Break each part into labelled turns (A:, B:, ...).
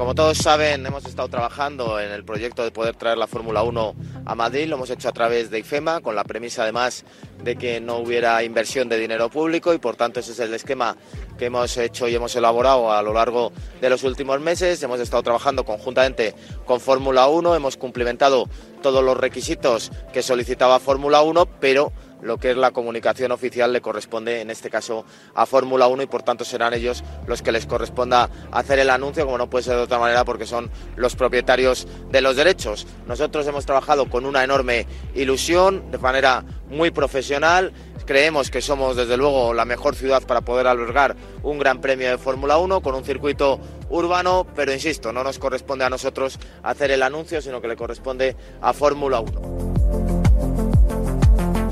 A: Como todos saben, hemos estado trabajando en el proyecto de poder traer la Fórmula 1 a Madrid. Lo hemos hecho a través de IFEMA, con la premisa además de que no hubiera inversión de dinero público y por tanto ese es el esquema que hemos hecho y hemos elaborado a lo largo de los últimos meses. Hemos estado trabajando conjuntamente con Fórmula 1, hemos cumplimentado todos los requisitos que solicitaba Fórmula 1, pero lo que es la comunicación oficial le corresponde en este caso a Fórmula 1 y por tanto serán ellos los que les corresponda hacer el anuncio, como no puede ser de otra manera porque son los propietarios de los derechos. Nosotros hemos trabajado con una enorme ilusión, de manera muy profesional. Creemos que somos desde luego la mejor ciudad para poder albergar un gran premio de Fórmula 1 con un circuito urbano, pero insisto, no nos corresponde a nosotros hacer el anuncio, sino que le corresponde a Fórmula 1.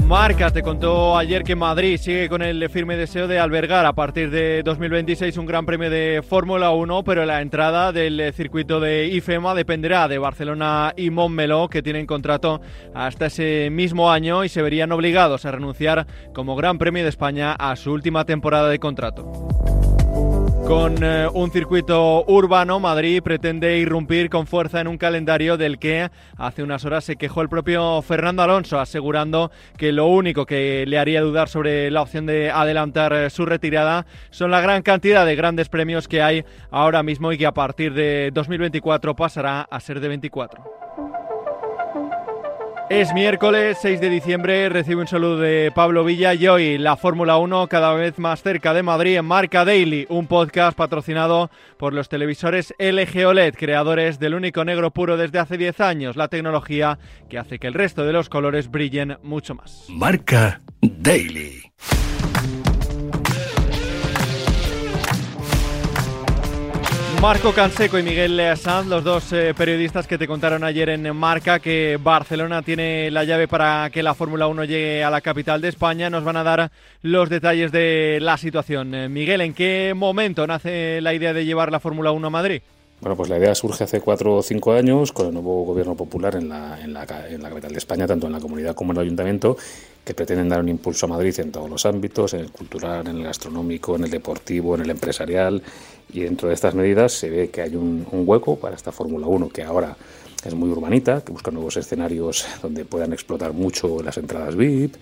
B: Marca te contó ayer que Madrid sigue con el firme deseo de albergar a partir de 2026 un gran premio de Fórmula 1, pero la entrada del circuito de IFEMA dependerá de Barcelona y Montmeló, que tienen contrato hasta ese mismo año y se verían obligados a renunciar como Gran Premio de España a su última temporada de contrato. Con eh, un circuito urbano, Madrid pretende irrumpir con fuerza en un calendario del que hace unas horas se quejó el propio Fernando Alonso, asegurando que lo único que le haría dudar sobre la opción de adelantar eh, su retirada son la gran cantidad de grandes premios que hay ahora mismo y que a partir de 2024 pasará a ser de 24. Es miércoles 6 de diciembre, recibe un saludo de Pablo Villa y hoy la Fórmula 1 cada vez más cerca de Madrid en Marca Daily, un podcast patrocinado por los televisores LG OLED, creadores del único negro puro desde hace 10 años, la tecnología que hace que el resto de los colores brillen mucho más.
C: Marca Daily.
B: Marco Canseco y Miguel Sanz, los dos eh, periodistas que te contaron ayer en Marca que Barcelona tiene la llave para que la Fórmula 1 llegue a la capital de España, nos van a dar los detalles de la situación. Eh, Miguel, ¿en qué momento nace la idea de llevar la Fórmula 1 a Madrid?
D: Bueno, pues la idea surge hace cuatro o cinco años con el nuevo gobierno popular en la, capital de España, tanto en la comunidad como en el ayuntamiento, que pretenden dar un impulso a Madrid en todos los ámbitos, en el cultural, en el gastronómico, en el deportivo, en el empresarial. Y dentro de estas medidas se ve que hay un, hueco para esta Fórmula 1 que ahora es muy urbanita, que busca nuevos escenarios donde puedan explotar mucho las entradas VIP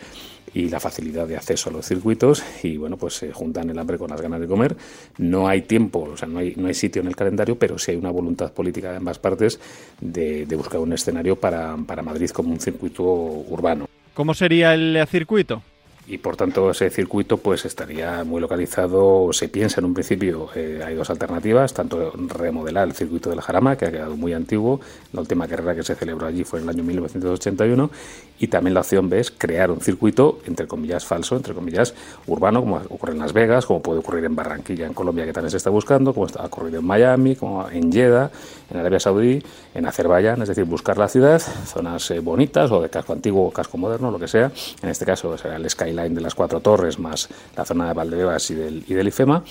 D: y la facilidad de acceso a los circuitos y bueno, pues se juntan el hambre con las ganas de comer. No hay tiempo, o sea, no hay, no hay sitio en el calendario, pero sí hay una voluntad política de ambas partes de, de buscar un escenario para, para Madrid como un circuito urbano.
B: ¿Cómo sería el circuito?
D: Y por tanto ese circuito pues estaría muy localizado, se piensa en un principio, eh, hay dos alternativas, tanto remodelar el circuito del Jarama, que ha quedado muy antiguo, la última carrera que se celebró allí fue en el año 1981, y también la opción B es crear un circuito, entre comillas, falso, entre comillas, urbano, como ocurre en Las Vegas, como puede ocurrir en Barranquilla, en Colombia, que también se está buscando, como ha ocurrido en Miami, como en Jeddah, en Arabia Saudí, en Azerbaiyán, es decir, buscar la ciudad, zonas eh, bonitas o de casco antiguo o casco moderno, lo que sea, en este caso será el Sky de las cuatro torres más la zona de Valdebebas y del, y del IFEMA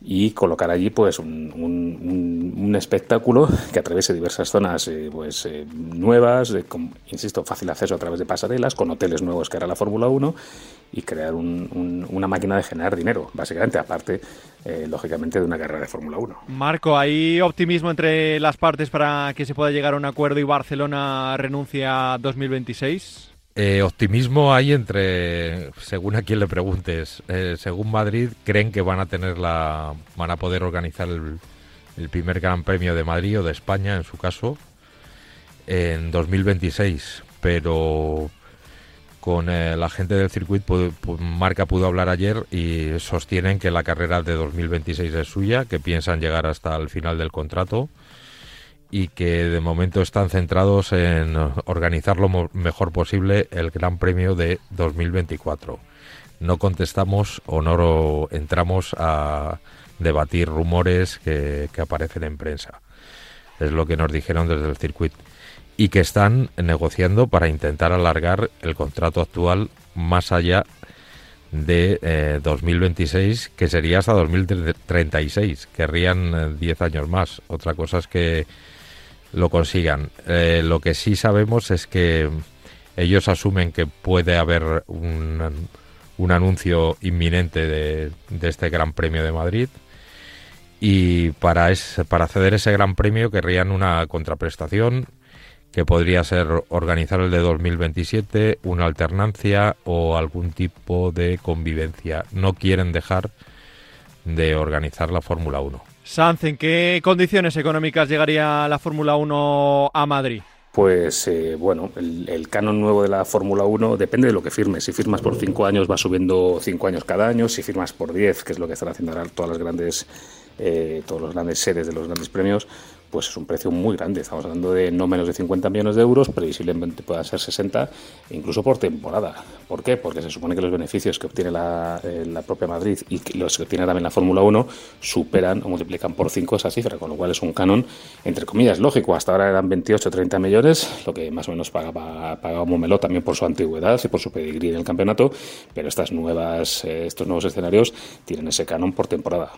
D: y colocar allí pues un, un, espectáculo que atraviese diversas zonas eh, pues eh, nuevas, con, insisto, fácil acceso a través de pasarelas, con hoteles nuevos que hará la Fórmula 1 y crear una máquina de generar dinero, básicamente, aparte, eh, lógicamente, de una carrera de Fórmula 1.
B: Marco, ¿hay optimismo entre las partes para que se pueda llegar a un acuerdo y Barcelona renuncia a 2026?
E: Eh, optimismo hay entre, según a quien le preguntes, eh, según Madrid creen que van a tener la, van a poder organizar el, primer Gran Premio de Madrid o de España, en su caso, en 2026, pero con eh, la gente del circuito, Marca pudo hablar ayer y sostienen que la carrera de 2026 es suya, que piensan llegar hasta el final del contrato y que de momento están centrados en organizar lo mejor posible el Gran Premio de 2024. No contestamos o no entramos a debatir rumores que, aparecen en prensa. Es lo que nos dijeron desde el circuito. Y que están negociando para intentar alargar el contrato actual más allá de 2026, eh, que sería hasta 2036. Querrían 10 años más. Otra cosa es que lo consigan. lo que sí sabemos es que ellos asumen que puede haber un, un anuncio inminente de, de, este Gran Premio de Madrid y para, es, para acceder ese Gran Premio querrían una contraprestación que podría ser organizar el de 2027, una alternancia o algún tipo de convivencia. No quieren dejar de organizar la Fórmula 1.
B: Sanz, ¿en qué condiciones económicas llegaría la Fórmula 1 a Madrid?
D: pues eh, bueno, el, canon nuevo de la Fórmula 1 depende de lo que firmes. Si firmas por cinco años va subiendo cinco años cada año, si firmas por diez, que es lo que están haciendo ahora todas las grandes, eh, todos los grandes sedes de los grandes premios, pues es un precio muy grande. Estamos hablando de no menos de 50 millones de euros, previsiblemente pueda ser 60, incluso por temporada. ¿Por qué? Porque se supone que los beneficios que obtiene la, eh, la propia Madrid y los que obtiene también la Fórmula 1 superan o multiplican por 5 esa cifra, con lo cual es un canon, entre comillas, lógico. Hasta ahora eran 28 o 30 millones, lo que más o menos pagaba, pagaba Momelo también por su antigüedad y por su pedigrí en el campeonato, pero estas nuevas, eh, estos nuevos escenarios tienen ese canon por temporada.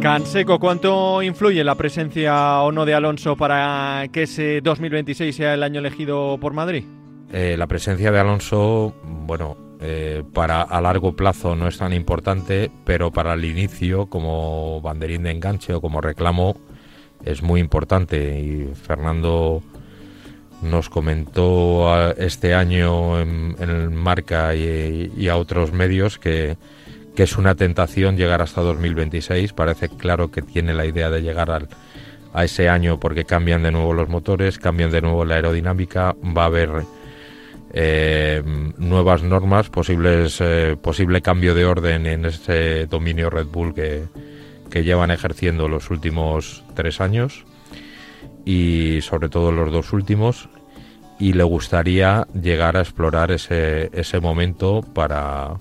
B: Canseco, ¿cuánto influye la presencia o no de Alonso para que ese 2026 sea el año elegido por Madrid?
E: Eh, la presencia de Alonso, bueno, eh, para a largo plazo no es tan importante, pero para el inicio, como banderín de enganche o como reclamo, es muy importante. Y Fernando nos comentó este año en, el Marca y a otros medios que que es una tentación llegar hasta 2026. Parece claro que tiene la idea de llegar al, a ese año porque cambian de nuevo los motores, cambian de nuevo la aerodinámica, va a haber eh, nuevas normas, eh, posible cambio de orden en ese dominio Red Bull que, que llevan ejerciendo los últimos tres años y sobre todo los dos últimos y le gustaría llegar a explorar ese, ese momento para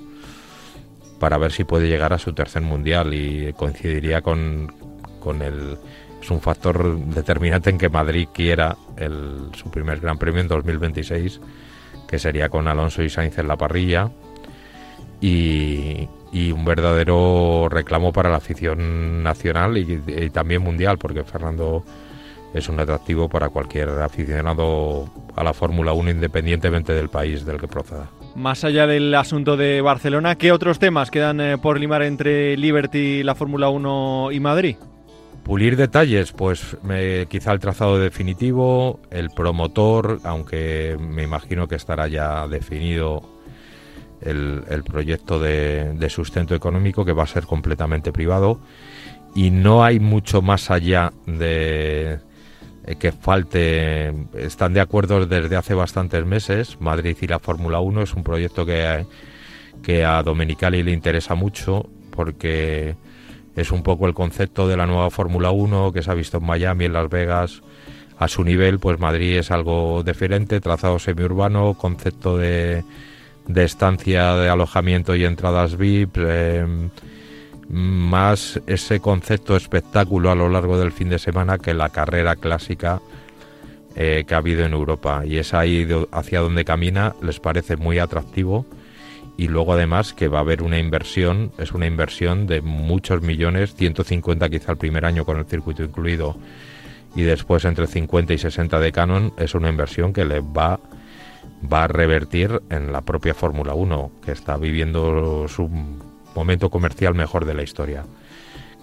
E: para ver si puede llegar a su tercer mundial y coincidiría con, con el... Es un factor determinante en que Madrid quiera el, su primer Gran Premio en 2026, que sería con Alonso y Sainz en la parrilla, y, un verdadero reclamo para la afición nacional y, también mundial, porque Fernando es un atractivo para cualquier aficionado a la Fórmula 1 independientemente del país del que proceda.
B: Más allá del asunto de Barcelona, ¿qué otros temas quedan eh, por limar entre Liberty, la Fórmula 1 y Madrid?
E: Pulir detalles, pues quizá el trazado definitivo, el promotor, aunque me imagino que estará ya definido el, proyecto de, sustento económico que va a ser completamente privado y no hay mucho más allá de, que falte, están de acuerdo desde hace bastantes meses. Madrid y la Fórmula 1 es un proyecto que, que a Domenicali le interesa mucho porque es un poco el concepto de la nueva Fórmula 1 que se ha visto en Miami, en Las Vegas. A su nivel, pues Madrid es algo diferente, trazado semiurbano, concepto de, de estancia, de alojamiento y entradas VIP. Eh, más ese concepto espectáculo a lo largo del fin de semana que la carrera clásica eh, que ha habido en Europa. Y es ahí hacia donde camina, les parece muy atractivo. Y luego además que va a haber una inversión, es una inversión de muchos millones, 150 quizá el primer año con el circuito incluido y después entre 50 y 60 de Canon, es una inversión que le va, va a revertir en la propia Fórmula 1, que está viviendo su momento comercial mejor de la historia.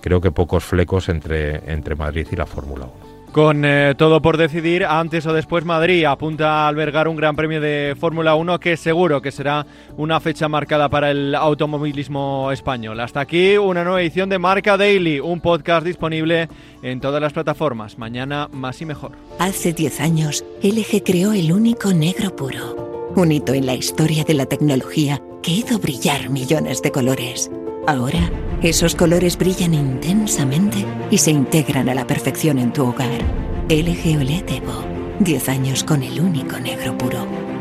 E: Creo que pocos flecos entre, entre Madrid y la Fórmula 1.
B: Con eh, todo por decidir, antes o después Madrid apunta a albergar un gran premio de Fórmula 1 que seguro que será una fecha marcada para el automovilismo español. Hasta aquí una nueva edición de Marca Daily, un podcast disponible en todas las plataformas. Mañana más y mejor.
F: Hace 10 años, LG creó el único negro puro, un hito en la historia de la tecnología que hizo brillar millones de colores. Ahora, esos colores brillan intensamente y se integran a la perfección en tu hogar. LG OLED Evo. 10 años con el único negro puro.